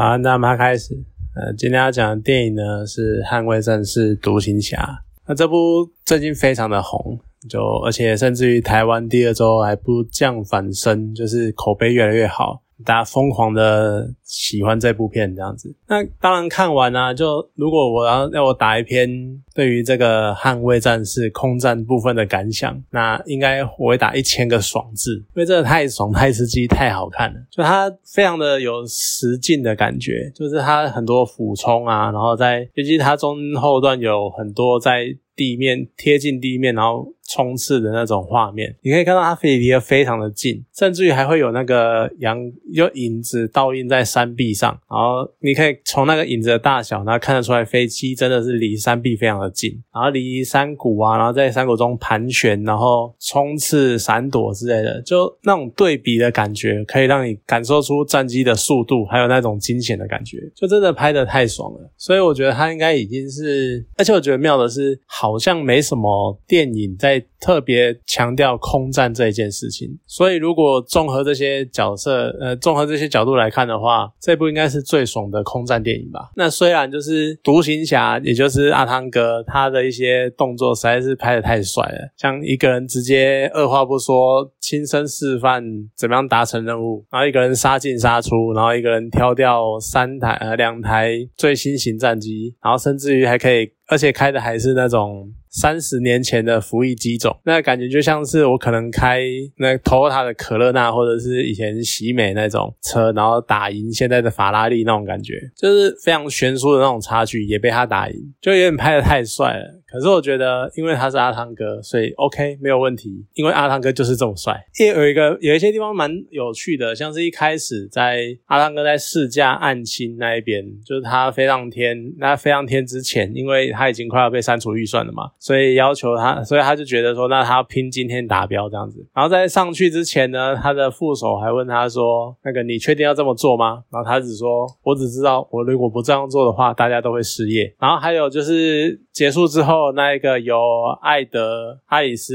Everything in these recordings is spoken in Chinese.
好，那我们开始。呃，今天要讲的电影呢是《捍卫战士：独行侠》。那这部最近非常的红，就而且甚至于台湾第二周还不降反升，就是口碑越来越好。大家疯狂的喜欢这部片这样子，那当然看完啊，就如果我要要我打一篇对于这个捍卫战士空战部分的感想，那应该我会打一千个爽字，因为真的太爽、太刺激、太好看了。就它非常的有实劲的感觉，就是它很多俯冲啊，然后在尤其它中后段有很多在地面贴近地面，然后。冲刺的那种画面，你可以看到它飞离得非常的近，甚至于还会有那个阳有影子倒映在山壁上，然后你可以从那个影子的大小，然后看得出来飞机真的是离山壁非常的近，然后离山谷啊，然后在山谷中盘旋，然后冲刺、闪躲之类的，就那种对比的感觉，可以让你感受出战机的速度，还有那种惊险的感觉，就真的拍得太爽了。所以我觉得它应该已经是，而且我觉得妙的是，好好像没什么电影在。特别强调空战这一件事情，所以如果综合这些角色，呃，综合这些角度来看的话，这部应该是最爽的空战电影吧。那虽然就是独行侠，也就是阿汤哥，他的一些动作实在是拍的太帅了，像一个人直接二话不说，亲身示范怎么样达成任务，然后一个人杀进杀出，然后一个人挑掉三台呃两台最新型战机，然后甚至于还可以。而且开的还是那种三十年前的服役机种，那感觉就像是我可能开那 Toyota 的可乐纳，或者是以前喜美那种车，然后打赢现在的法拉利那种感觉，就是非常悬殊的那种差距，也被他打赢，就有点拍的太帅了。可是我觉得，因为他是阿汤哥，所以 OK 没有问题。因为阿汤哥就是这么帅。也有一个有一些地方蛮有趣的，像是一开始在阿汤哥在试驾暗星那一边，就是他飞上天，那飞上天之前，因为他已经快要被删除预算了嘛，所以要求他，所以他就觉得说，那他要拼今天达标这样子。然后在上去之前呢，他的副手还问他说：“那个你确定要这么做吗？”然后他只说：“我只知道，我如果不这样做的话，大家都会失业。”然后还有就是结束之后，那一个由艾德·哈里斯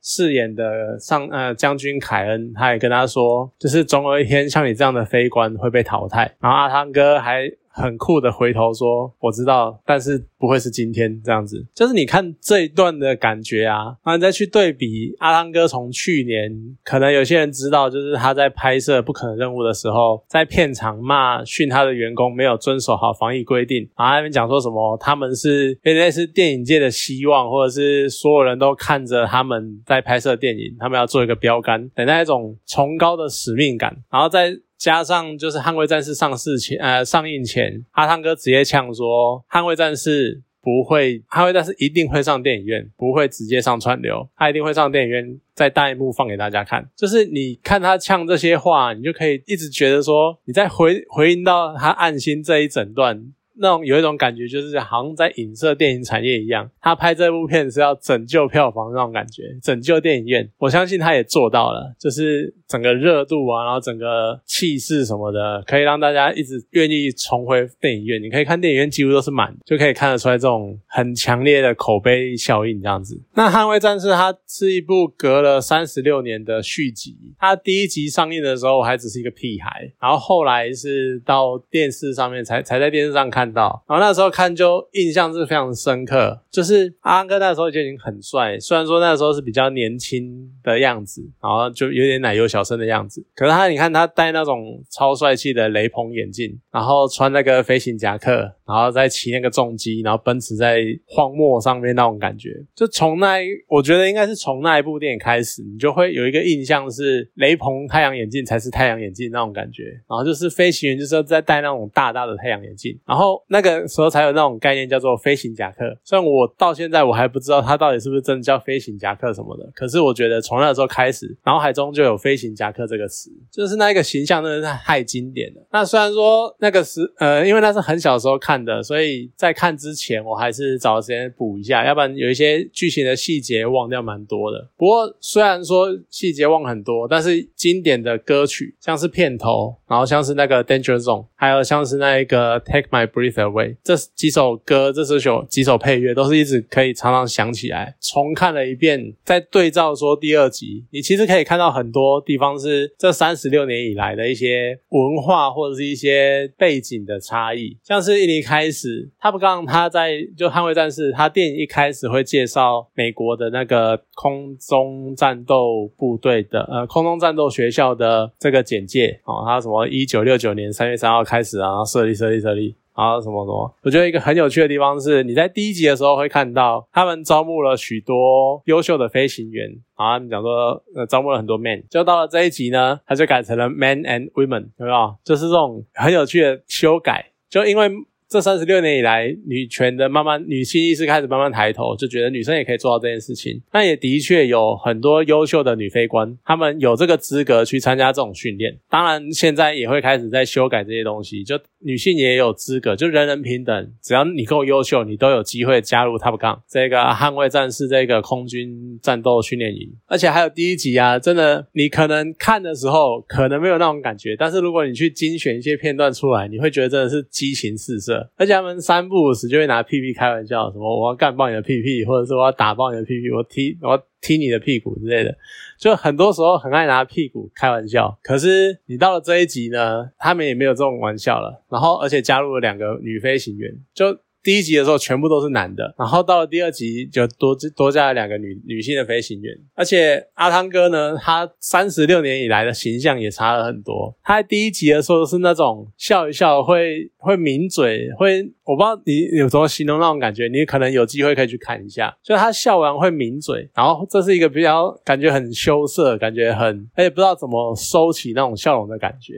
饰演的上呃将军凯恩，他也跟他说，就是总有一天像你这样的飞官会被淘汰。然后阿汤哥还。很酷的回头说，我知道，但是不会是今天这样子。就是你看这一段的感觉啊，然后再去对比阿汤哥从去年，可能有些人知道，就是他在拍摄不可能任务的时候，在片场骂训他的员工没有遵守好防疫规定，然后那边讲说什么他们是原来是电影界的希望，或者是所有人都看着他们在拍摄电影，他们要做一个标杆，等待一种崇高的使命感，然后在。加上就是《捍卫战士》上市前，呃，上映前，阿汤哥直接呛说，《捍卫战士》不会，《捍卫战士》一定会上电影院，不会直接上串流，他一定会上电影院，在大荧幕放给大家看。就是你看他呛这些话，你就可以一直觉得说，你在回回应到他暗心这一整段。那种有一种感觉，就是好像在影射电影产业一样。他拍这部片是要拯救票房那种感觉，拯救电影院。我相信他也做到了，就是整个热度啊，然后整个气势什么的，可以让大家一直愿意重回电影院。你可以看电影院几乎都是满，就可以看得出来这种很强烈的口碑效应这样子。那《捍卫战士》它是一部隔了三十六年的续集，它第一集上映的时候我还只是一个屁孩，然后后来是到电视上面才才在电视上看。看到，然后那时候看就印象是非常深刻，就是阿汤哥那时候就已经很帅，虽然说那时候是比较年轻的样子，然后就有点奶油小生的样子，可是他你看他戴那种超帅气的雷朋眼镜，然后穿那个飞行夹克，然后再骑那个重机，然后奔驰在荒漠上面那种感觉，就从那我觉得应该是从那一部电影开始，你就会有一个印象是雷朋太阳眼镜才是太阳眼镜那种感觉，然后就是飞行员就是在戴那种大大的太阳眼镜，然后。那个时候才有那种概念叫做飞行夹克，虽然我到现在我还不知道它到底是不是真的叫飞行夹克什么的，可是我觉得从那时候开始，脑海中就有飞行夹克这个词，就是那一个形象真的是太经典了。那虽然说那个时呃，因为那是很小时候看看的，所以在看之前我还是找时间补一下，要不然有一些剧情的细节忘掉蛮多的。不过虽然说细节忘很多，但是经典的歌曲像是片头，然后像是那个 Danger Zone，还有像是那一个 Take My Breath Away 这几首歌，这首几首配乐都是一直可以常常想起来。重看了一遍，再对照说第二集，你其实可以看到很多地方是这三十六年以来的一些文化或者是一些背景的差异，像是一开始他不刚他在就捍卫战士，他电影一开始会介绍美国的那个空中战斗部队的呃空中战斗学校的这个简介哦，他什么一九六九年三月三号开始啊，然后设立设立设立。然后什么什么，我觉得一个很有趣的地方是，你在第一集的时候会看到他们招募了许多优秀的飞行员，然后讲说呃招募了很多 man，就到了这一集呢，他就改成了 man and women，有没有？就是这种很有趣的修改，就因为。这三十六年以来，女权的慢慢女性意识开始慢慢抬头，就觉得女生也可以做到这件事情。那也的确有很多优秀的女飞官，她们有这个资格去参加这种训练。当然，现在也会开始在修改这些东西，就女性也有资格，就人人平等，只要你够优秀，你都有机会加入 Top Gun 这个捍卫战士这个空军战斗训练营。而且还有第一集啊，真的，你可能看的时候可能没有那种感觉，但是如果你去精选一些片段出来，你会觉得真的是激情四射。而且他们三不五时就会拿屁屁开玩笑，什么我要干爆你的屁屁，或者是我要打爆你的屁屁，我踢我要踢你的屁股之类的，就很多时候很爱拿屁股开玩笑。可是你到了这一集呢，他们也没有这种玩笑了，然后而且加入了两个女飞行员，就。第一集的时候全部都是男的，然后到了第二集就多多加了两个女女性的飞行员，而且阿汤哥呢，他三十六年以来的形象也差了很多。他在第一集的时候是那种笑一笑会会抿嘴，会我不知道你有什么形容那种感觉，你可能有机会可以去看一下，就他笑完会抿嘴，然后这是一个比较感觉很羞涩，感觉很而且不知道怎么收起那种笑容的感觉。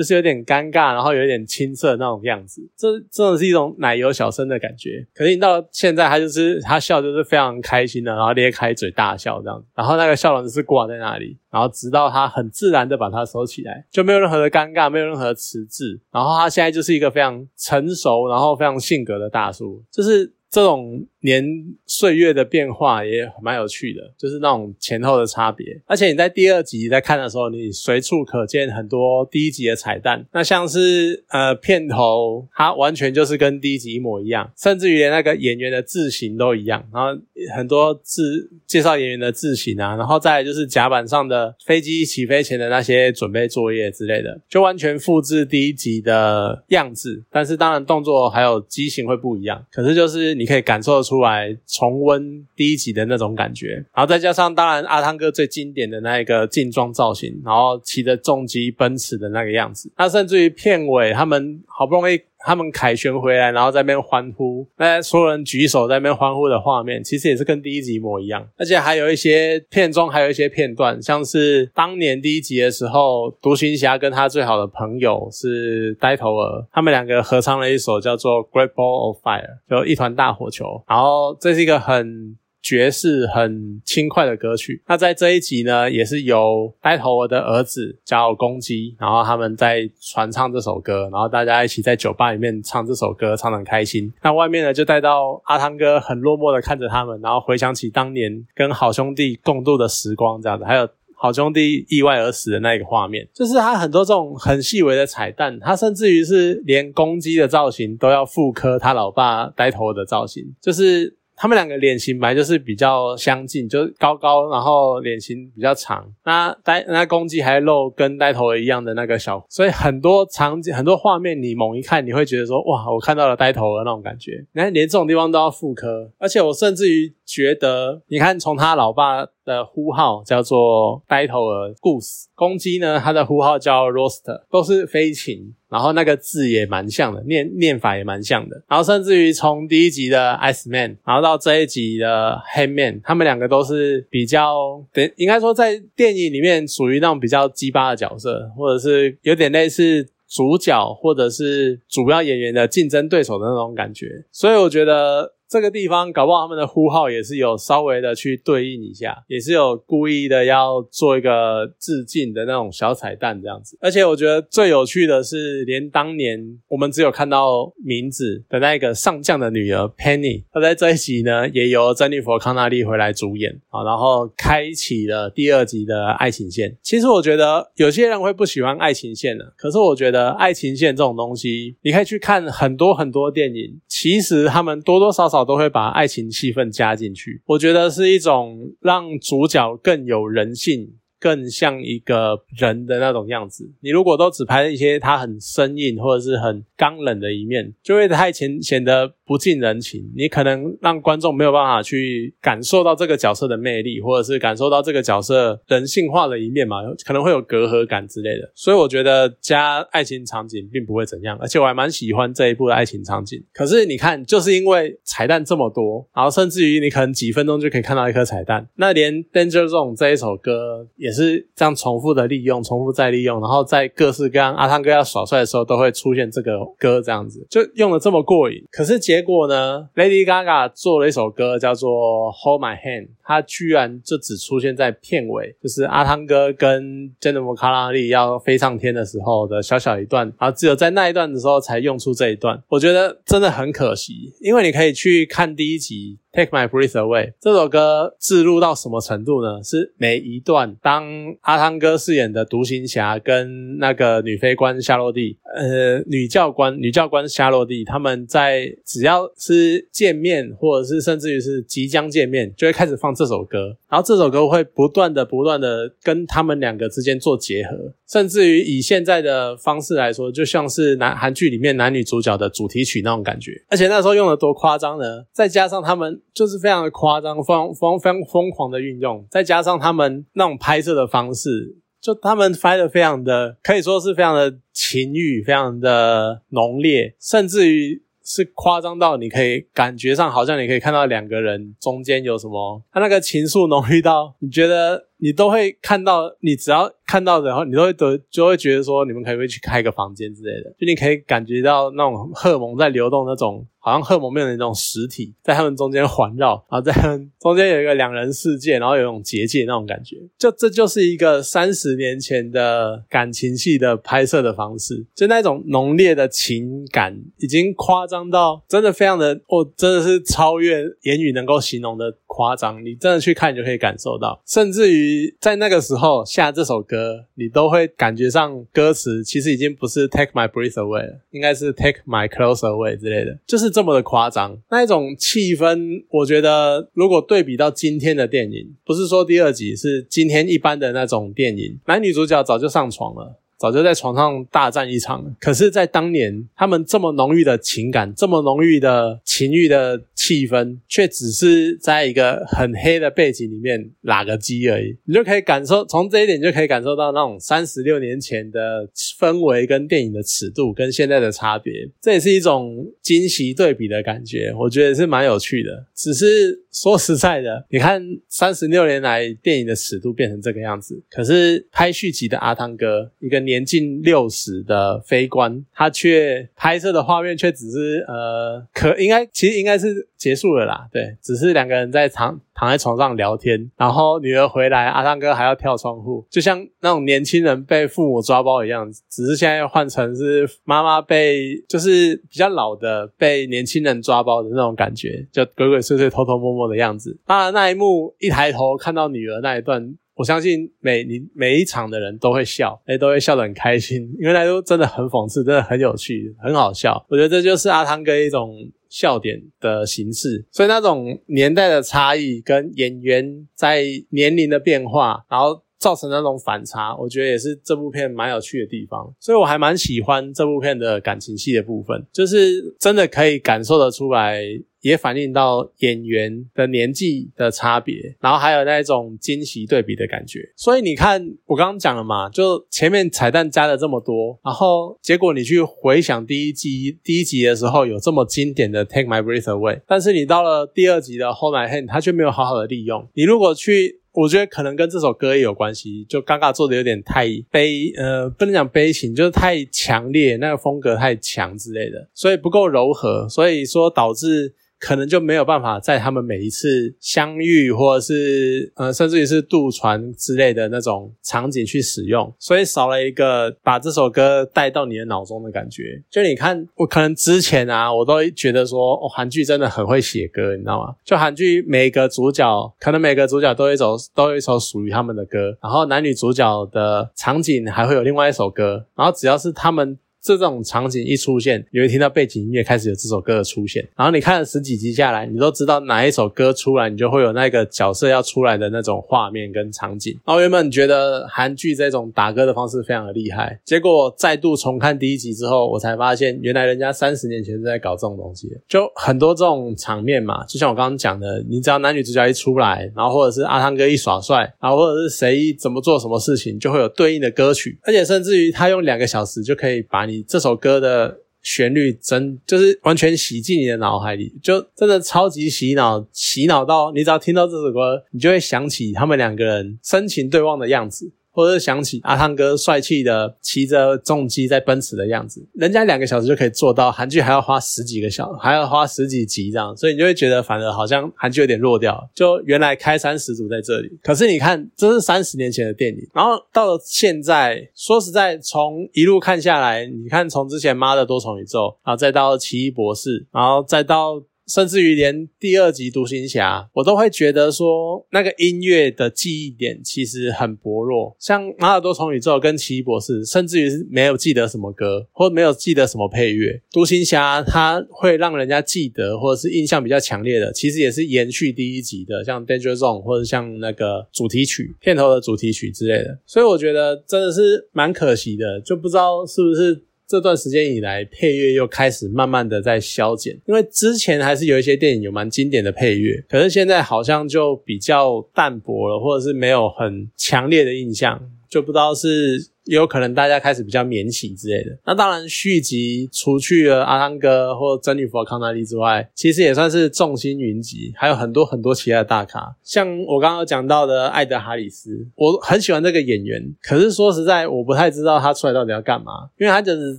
就是有点尴尬，然后有点青涩那种样子，这真的是一种奶油小生的感觉。可是你到现在，他就是他笑，就是非常开心的，然后咧开嘴大笑这样，然后那个笑容就是挂在那里，然后直到他很自然的把它收起来，就没有任何的尴尬，没有任何的迟滞。然后他现在就是一个非常成熟，然后非常性格的大叔，就是。这种年岁月的变化也蛮有趣的，就是那种前后的差别。而且你在第二集在看的时候，你随处可见很多第一集的彩蛋。那像是呃片头，它完全就是跟第一集一模一样，甚至于连那个演员的字形都一样。然后很多自介绍演员的字形啊，然后再来就是甲板上的飞机起飞前的那些准备作业之类的，就完全复制第一集的样子。但是当然动作还有机型会不一样，可是就是。你可以感受出来重温第一集的那种感觉，然后再加上当然阿汤哥最经典的那一个劲装造型，然后骑着重机奔驰的那个样子，那甚至于片尾他们好不容易。他们凯旋回来，然后在那边欢呼，那所有人举手在那边欢呼的画面，其实也是跟第一集一模一样。而且还有一些片中还有一些片段，像是当年第一集的时候，独行侠跟他最好的朋友是呆头鹅，他们两个合唱了一首叫做《Great Ball of Fire》，就一团大火球。然后这是一个很。爵士很轻快的歌曲。那在这一集呢，也是由呆头鹅的儿子叫公鸡，然后他们在传唱这首歌，然后大家一起在酒吧里面唱这首歌，唱得很开心。那外面呢，就带到阿汤哥很落寞的看着他们，然后回想起当年跟好兄弟共度的时光，这样子，还有好兄弟意外而死的那个画面，就是他很多这种很细微的彩蛋，他甚至于是连公鸡的造型都要复刻他老爸呆头鹅的造型，就是。他们两个脸型本来就是比较相近，就是高高，然后脸型比较长。那呆那公鸡还露跟呆头鹅一样的那个小，所以很多场景、很多画面，你猛一看，你会觉得说，哇，我看到了呆头鹅那种感觉。那，连这种地方都要复刻，而且我甚至于觉得，你看从他老爸。的呼号叫做呆头鹅 Goose，公鸡呢，它的呼号叫 Roaster，都是飞禽，然后那个字也蛮像的，念念法也蛮像的，然后甚至于从第一集的 Ice Man，然后到这一集的 h a n Man，他们两个都是比较，等应该说在电影里面属于那种比较鸡巴的角色，或者是有点类似主角或者是主要演员的竞争对手的那种感觉，所以我觉得。这个地方搞不好他们的呼号也是有稍微的去对应一下，也是有故意的要做一个致敬的那种小彩蛋这样子。而且我觉得最有趣的是，连当年我们只有看到名字的那个上将的女儿 Penny，她在这一集呢也由珍妮佛康纳利回来主演啊，然后开启了第二集的爱情线。其实我觉得有些人会不喜欢爱情线的，可是我觉得爱情线这种东西，你可以去看很多很多电影，其实他们多多少少都会把爱情气氛加进去。我觉得是一种让主角更有人性。更像一个人的那种样子。你如果都只拍一些他很生硬或者是很刚冷的一面，就会太显显得不近人情。你可能让观众没有办法去感受到这个角色的魅力，或者是感受到这个角色人性化的一面嘛？可能会有隔阂感之类的。所以我觉得加爱情场景并不会怎样，而且我还蛮喜欢这一部的爱情场景。可是你看，就是因为彩蛋这么多，然后甚至于你可能几分钟就可以看到一颗彩蛋，那连《Danger Zone》这一首歌也。是这样重复的利用，重复再利用，然后在各式各样阿汤哥要耍帅的时候，都会出现这个歌，这样子就用的这么过瘾。可是结果呢，Lady Gaga 做了一首歌叫做《Hold My Hand》，它居然就只出现在片尾，就是阿汤哥跟 Jennifer 卡拉利要飞上天的时候的小小一段，然后只有在那一段的时候才用出这一段。我觉得真的很可惜，因为你可以去看第一集。Take my breath away 这首歌置入到什么程度呢？是每一段当阿汤哥饰演的独行侠跟那个女飞官夏洛蒂，呃，女教官女教官夏洛蒂他们在只要是见面或者是甚至于是即将见面，就会开始放这首歌，然后这首歌会不断的不断的跟他们两个之间做结合，甚至于以现在的方式来说，就像是男韩剧里面男女主角的主题曲那种感觉，而且那时候用的多夸张呢？再加上他们。就是非常的夸张，非常非常疯狂的运用，再加上他们那种拍摄的方式，就他们拍的非常的，可以说是非常的情欲，非常的浓烈，甚至于是夸张到你可以感觉上好像你可以看到两个人中间有什么，他那个情愫浓郁到你觉得你都会看到，你只要看到然后你都会得就会觉得说你们可以去开个房间之类的，就你可以感觉到那种荷尔蒙在流动那种。好像荷尔蒙面的那种实体在他们中间环绕，然后在他们中间有一个两人世界，然后有一种结界那种感觉，就这就是一个 三十年前的感情戏的拍摄的方式，就那种浓烈的情感已经夸张到真的非常的哦，真的是超越言语能够形容的夸张。你真的去看，你就可以感受到，甚至于在那个时候下这首歌，你都会感觉上歌词其实已经不是 Take My Breath Away 了，应该是 Take My Closer Away 之类的，就是。这么的夸张，那一种气氛，我觉得如果对比到今天的电影，不是说第二集是今天一般的那种电影，男女主角早就上床了。早就在床上大战一场了，可是，在当年，他们这么浓郁的情感，这么浓郁的情欲的气氛，却只是在一个很黑的背景里面拉个机而已。你就可以感受，从这一点就可以感受到那种三十六年前的氛围跟电影的尺度跟现在的差别。这也是一种惊喜对比的感觉，我觉得是蛮有趣的。只是说实在的，你看三十六年来电影的尺度变成这个样子，可是拍续集的阿汤哥一个。年近六十的飞官，他却拍摄的画面却只是呃，可应该其实应该是结束了啦，对，只是两个人在躺躺在床上聊天，然后女儿回来，阿汤哥还要跳窗户，就像那种年轻人被父母抓包一样，只是现在换成是妈妈被就是比较老的被年轻人抓包的那种感觉，就鬼鬼祟祟、偷偷摸摸的样子。当然那一幕一抬头看到女儿那一段。我相信每你每一场的人都会笑，哎，都会笑得很开心，因为那都真的很讽刺，真的很有趣，很好笑。我觉得这就是阿汤哥一种笑点的形式，所以那种年代的差异跟演员在年龄的变化，然后造成那种反差，我觉得也是这部片蛮有趣的地方。所以我还蛮喜欢这部片的感情戏的部分，就是真的可以感受得出来。也反映到演员的年纪的差别，然后还有那种惊喜对比的感觉。所以你看，我刚刚讲了嘛，就前面彩蛋加了这么多，然后结果你去回想第一集第一集的时候有这么经典的 Take My Breath Away，但是你到了第二集的 Hold My Hand，它却没有好好的利用。你如果去，我觉得可能跟这首歌也有关系，就嘎嘎做的有点太悲，呃，不能讲悲情，就是太强烈，那个风格太强之类的，所以不够柔和，所以说导致。可能就没有办法在他们每一次相遇，或者是呃，甚至于是渡船之类的那种场景去使用，所以少了一个把这首歌带到你的脑中的感觉。就你看，我可能之前啊，我都觉得说，哦，韩剧真的很会写歌，你知道吗？就韩剧每个主角，可能每个主角都有一首，都有一首属于他们的歌，然后男女主角的场景还会有另外一首歌，然后只要是他们。这种场景一出现，你会听到背景音乐开始有这首歌的出现，然后你看了十几集下来，你都知道哪一首歌出来，你就会有那个角色要出来的那种画面跟场景。然后原本觉得韩剧这种打歌的方式非常的厉害，结果再度重看第一集之后，我才发现原来人家三十年前是在搞这种东西，就很多这种场面嘛，就像我刚刚讲的，你只要男女主角一出来，然后或者是阿汤哥一耍帅，然后或者是谁怎么做什么事情，就会有对应的歌曲，而且甚至于他用两个小时就可以把你这首歌的旋律真就是完全洗进你的脑海里，就真的超级洗脑，洗脑到你只要听到这首歌，你就会想起他们两个人深情对望的样子。或者想起阿汤哥帅气的骑着重机在奔驰的样子，人家两个小时就可以做到，韩剧还要花十几个小，还要花十几集这样，所以你就会觉得反而好像韩剧有点弱掉。就原来开山始祖在这里，可是你看这是三十年前的电影，然后到了现在，说实在，从一路看下来，你看从之前妈的多重宇宙，然后再到奇异博士，然后再到。甚至于连第二集独行侠，我都会觉得说那个音乐的记忆点其实很薄弱。像《马尔多重宇宙》跟《奇异博士》，甚至于是没有记得什么歌，或没有记得什么配乐。独行侠它会让人家记得，或者是印象比较强烈的，其实也是延续第一集的，像《Danger Zone》或者像那个主题曲、片头的主题曲之类的。所以我觉得真的是蛮可惜的，就不知道是不是。这段时间以来，配乐又开始慢慢的在消减，因为之前还是有一些电影有蛮经典的配乐，可是现在好像就比较淡薄了，或者是没有很强烈的印象，就不知道是。也有可能大家开始比较免洗之类的。那当然，续集除去了阿汤哥或珍妮佛康纳利之外，其实也算是众星云集，还有很多很多其他的大咖。像我刚刚讲到的艾德哈里斯，我很喜欢这个演员。可是说实在，我不太知道他出来到底要干嘛，因为他就是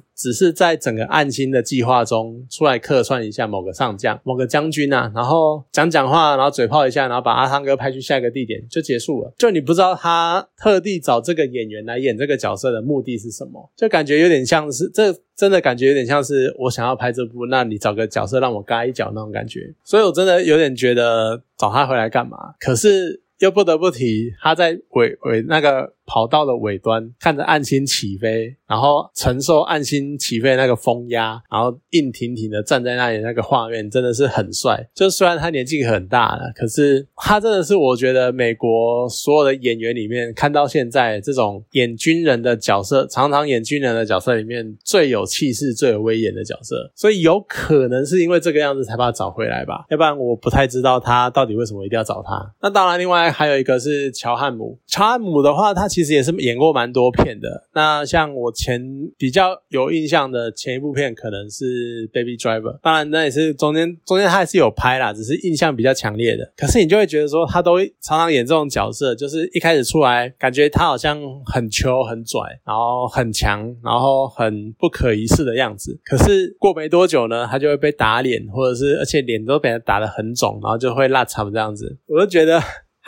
只是在整个暗星的计划中出来客串一下某个上将、某个将军啊，然后讲讲话，然后嘴炮一下，然后把阿汤哥派去下一个地点就结束了。就你不知道他特地找这个演员来演这个角色。的目的是什么？就感觉有点像是这真的感觉有点像是我想要拍这部，那你找个角色让我嘎一脚那种感觉。所以我真的有点觉得找他回来干嘛？可是又不得不提他在尾尾那个。跑道的尾端，看着暗星起飞，然后承受暗星起飞那个风压，然后硬挺挺的站在那里，那个画面真的是很帅。就虽然他年纪很大了，可是他真的是我觉得美国所有的演员里面，看到现在这种演军人的角色，常常演军人的角色里面最有气势、最有威严的角色。所以有可能是因为这个样子才把他找回来吧，要不然我不太知道他到底为什么一定要找他。那当然，另外还有一个是乔汉姆。乔汉姆的话，他其实。其实也是演过蛮多片的。那像我前比较有印象的前一部片，可能是《Baby Driver》。当然，那也是中间中间他还是有拍啦，只是印象比较强烈的。可是你就会觉得说，他都常常演这种角色，就是一开始出来，感觉他好像很球很拽，然后很强，然后很不可一世的样子。可是过没多久呢，他就会被打脸，或者是而且脸都被他打得很肿，然后就会辣惨这样子。我就觉得。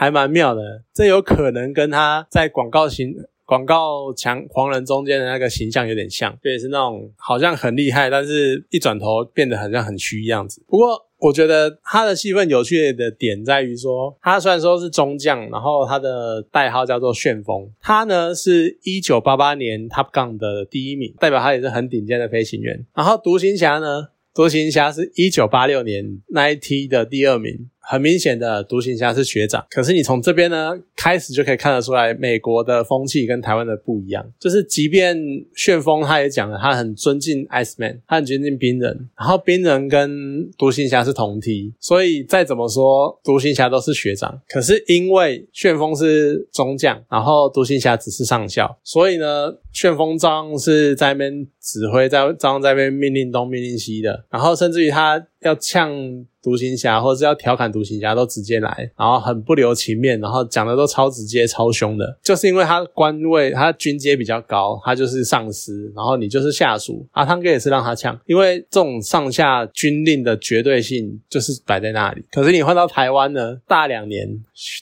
还蛮妙的，这有可能跟他在广告形、广告强狂人中间的那个形象有点像，对，是那种好像很厉害，但是一转头变得好像很虚样子。不过我觉得他的戏份有趣的点在于说，他虽然说是中将，然后他的代号叫做旋风，他呢是一九八八年 Top Gun 的第一名，代表他也是很顶尖的飞行员。然后独行侠呢，独行侠是一九八六年那一梯的第二名。很明显的，独行侠是学长。可是你从这边呢开始就可以看得出来，美国的风气跟台湾的不一样。就是即便旋风他也讲了，他很尊敬 Ice Man，他很尊敬冰人。然后冰人跟独行侠是同梯，所以再怎么说，独行侠都是学长。可是因为旋风是中将，然后独行侠只是上校，所以呢，旋风照样是在那边指挥，在照样在那边命令东命令西的。然后甚至于他。要呛独行侠，或者是要调侃独行侠，都直接来，然后很不留情面，然后讲的都超直接、超凶的，就是因为他官位，他军阶比较高，他就是上司，然后你就是下属。阿汤哥也是让他呛，因为这种上下军令的绝对性就是摆在那里。可是你换到台湾呢，大两年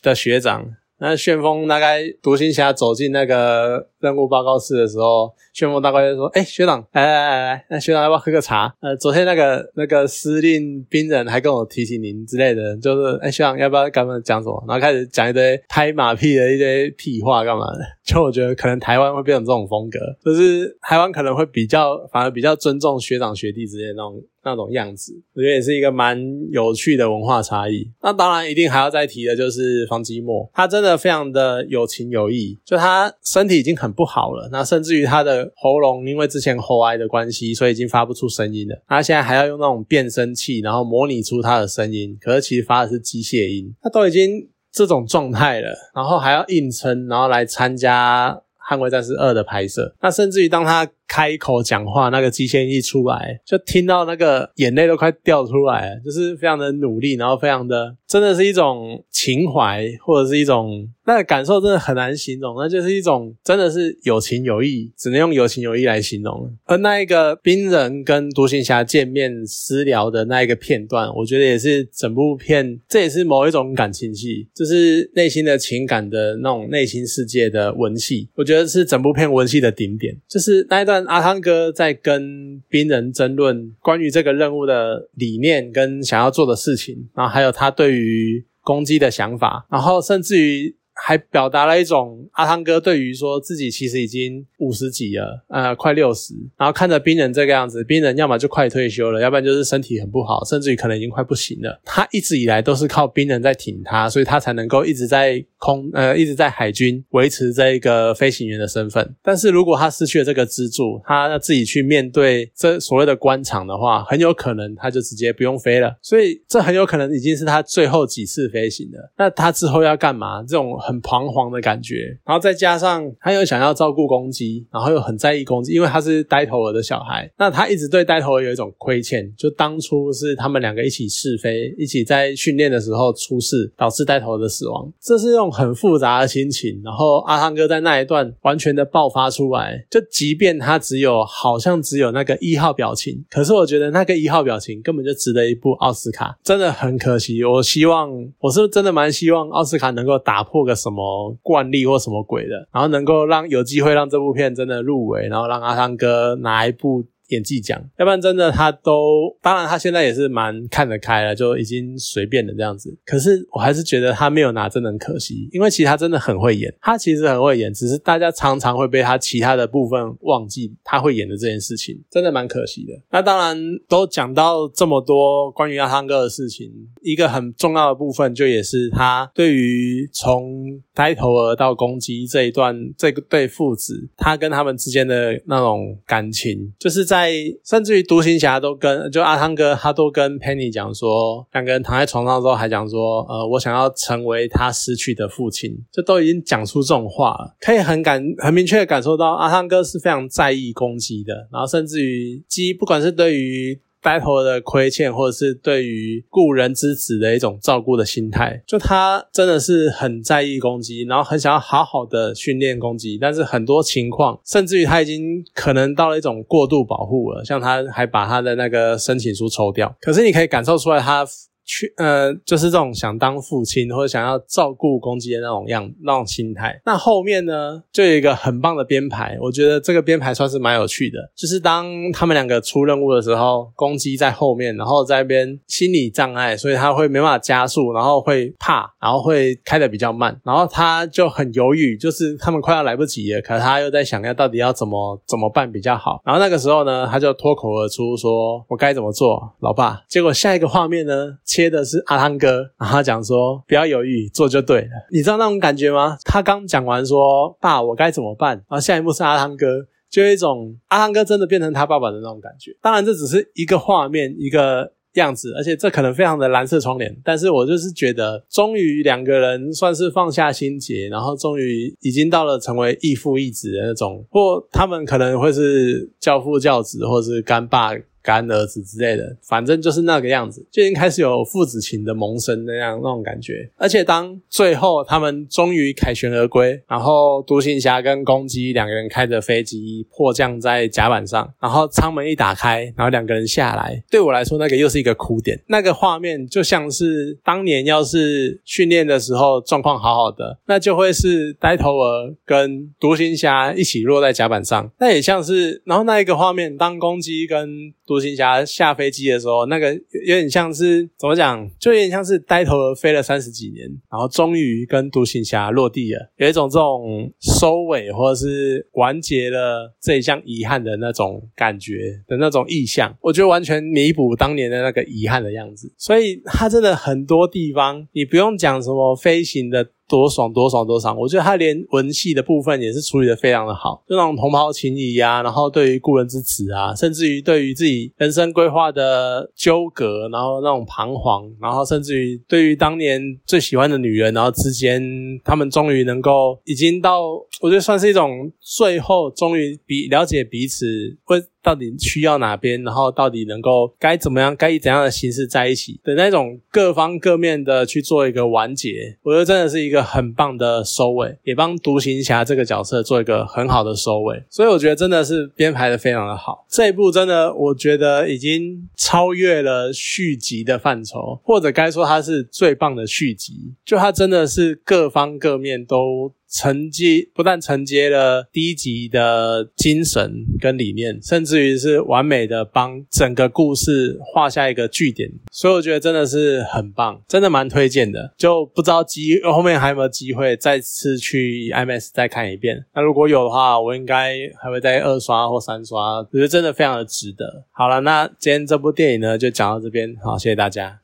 的学长。那旋风大概独行侠走进那个任务报告室的时候，旋风大概就说：“哎，学长，来来来来，那学长要不要喝个茶？呃，昨天那个那个司令兵人还跟我提醒您之类的，就是哎，学长要不要跟他们讲什么？然后开始讲一堆拍马屁的一堆屁话干嘛的？就我觉得可能台湾会变成这种风格，就是台湾可能会比较反而比较尊重学长学弟之间那种。”那种样子，我觉得也是一个蛮有趣的文化差异。那当然，一定还要再提的就是方基墨，他真的非常的有情有义。就他身体已经很不好了，那甚至于他的喉咙因为之前喉癌的关系，所以已经发不出声音了。他现在还要用那种变声器，然后模拟出他的声音，可是其实发的是机械音。他都已经这种状态了，然后还要硬撑，然后来参加《捍卫战士二》的拍摄。那甚至于当他。开口讲话，那个机械一出来，就听到那个眼泪都快掉出来了，就是非常的努力，然后非常的，真的是一种情怀，或者是一种那个感受，真的很难形容，那就是一种真的是有情有义，只能用有情有义来形容。而那一个冰人跟独行侠见面私聊的那一个片段，我觉得也是整部片，这也是某一种感情戏，就是内心的情感的那种内心世界的文戏，我觉得是整部片文戏的顶点，就是那一段。阿汤哥在跟兵人争论关于这个任务的理念跟想要做的事情，然后还有他对于攻击的想法，然后甚至于。还表达了一种阿汤哥对于说自己其实已经五十几了，呃，快六十，然后看着冰人这个样子，冰人要么就快退休了，要不然就是身体很不好，甚至于可能已经快不行了。他一直以来都是靠冰人在挺他，所以他才能够一直在空，呃，一直在海军维持这一个飞行员的身份。但是如果他失去了这个支柱，他要自己去面对这所谓的官场的话，很有可能他就直接不用飞了。所以这很有可能已经是他最后几次飞行了。那他之后要干嘛？这种。很彷徨的感觉，然后再加上他又想要照顾公鸡，然后又很在意公鸡，因为他是呆头鹅的小孩，那他一直对呆头鹅有一种亏欠，就当初是他们两个一起试飞，一起在训练的时候出事，导致呆头鹅的死亡，这是一很复杂的心情。然后阿汤哥在那一段完全的爆发出来，就即便他只有好像只有那个一号表情，可是我觉得那个一号表情根本就值得一部奥斯卡，真的很可惜。我希望我是真的蛮希望奥斯卡能够打破个。什么惯例或什么鬼的，然后能够让有机会让这部片真的入围，然后让阿汤哥拿一部。演技奖，要不然真的他都，当然他现在也是蛮看得开了，就已经随便的这样子。可是我还是觉得他没有拿，真的很可惜，因为其实他真的很会演，他其实很会演，只是大家常常会被他其他的部分忘记他会演的这件事情，真的蛮可惜的。那当然都讲到这么多关于阿汤哥的事情，一个很重要的部分就也是他对于从呆头鹅到公鸡这一段这个对父子，他跟他们之间的那种感情，就是在。在甚至于独行侠都跟就阿汤哥他都跟 Penny 讲说，两个人躺在床上之后还讲说，呃，我想要成为他失去的父亲，这都已经讲出这种话了，可以很感很明确的感受到阿汤哥是非常在意攻击的，然后甚至于鸡不管是对于。Battle 的亏欠，或者是对于故人之子的一种照顾的心态，就他真的是很在意攻击，然后很想要好好的训练攻击，但是很多情况，甚至于他已经可能到了一种过度保护了，像他还把他的那个申请书抽掉，可是你可以感受出来他。去呃，就是这种想当父亲或者想要照顾公鸡的那种样那种心态。那后面呢，就有一个很棒的编排，我觉得这个编排算是蛮有趣的。就是当他们两个出任务的时候，公鸡在后面，然后在那边心理障碍，所以他会没办法加速，然后会怕，然后会开的比较慢，然后他就很犹豫，就是他们快要来不及了，可是他又在想要到底要怎么怎么办比较好。然后那个时候呢，他就脱口而出说：“我该怎么做，老爸？”结果下一个画面呢？接的是阿汤哥，然后讲说不要犹豫，做就对了。你知道那种感觉吗？他刚讲完说爸，我该怎么办？然后下一幕是阿汤哥，就有一种阿汤哥真的变成他爸爸的那种感觉。当然这只是一个画面，一个样子，而且这可能非常的蓝色窗帘。但是我就是觉得，终于两个人算是放下心结，然后终于已经到了成为义父义子的那种，或他们可能会是教父教子，或是干爸。干儿子之类的，反正就是那个样子，就已经开始有父子情的萌生那样那种感觉。而且当最后他们终于凯旋而归，然后独行侠跟公鸡两个人开着飞机迫降在甲板上，然后舱门一打开，然后两个人下来，对我来说那个又是一个哭点。那个画面就像是当年要是训练的时候状况好好的，那就会是呆头鹅跟独行侠一起落在甲板上。那也像是，然后那一个画面，当公鸡跟独行侠下飞机的时候，那个有点像是怎么讲，就有点像是呆头鹅飞了三十几年，然后终于跟独行侠落地了，有一种这种收尾或者是完结了这一项遗憾的那种感觉的那种意象，我觉得完全弥补当年的那个遗憾的样子。所以它真的很多地方，你不用讲什么飞行的。多爽多爽多爽！我觉得他连文戏的部分也是处理的非常的好，就那种同袍情谊啊，然后对于故人之耻啊，甚至于对于自己人生规划的纠葛，然后那种彷徨，然后甚至于对于当年最喜欢的女人，然后之间他们终于能够已经到，我觉得算是一种最后终于彼了解彼此会。到底需要哪边，然后到底能够该怎么样，该以怎样的形式在一起的那种各方各面的去做一个完结，我觉得真的是一个很棒的收尾，也帮独行侠这个角色做一个很好的收尾。所以我觉得真的是编排的非常的好，这一部真的我觉得已经超越了续集的范畴，或者该说它是最棒的续集，就它真的是各方各面都。承接不但承接了第一集的精神跟理念，甚至于是完美的帮整个故事画下一个句点，所以我觉得真的是很棒，真的蛮推荐的。就不知道机后面还有没有机会再次去 IMAX 再看一遍。那如果有的话，我应该还会再二刷或三刷，我觉得真的非常的值得。好了，那今天这部电影呢就讲到这边，好，谢谢大家。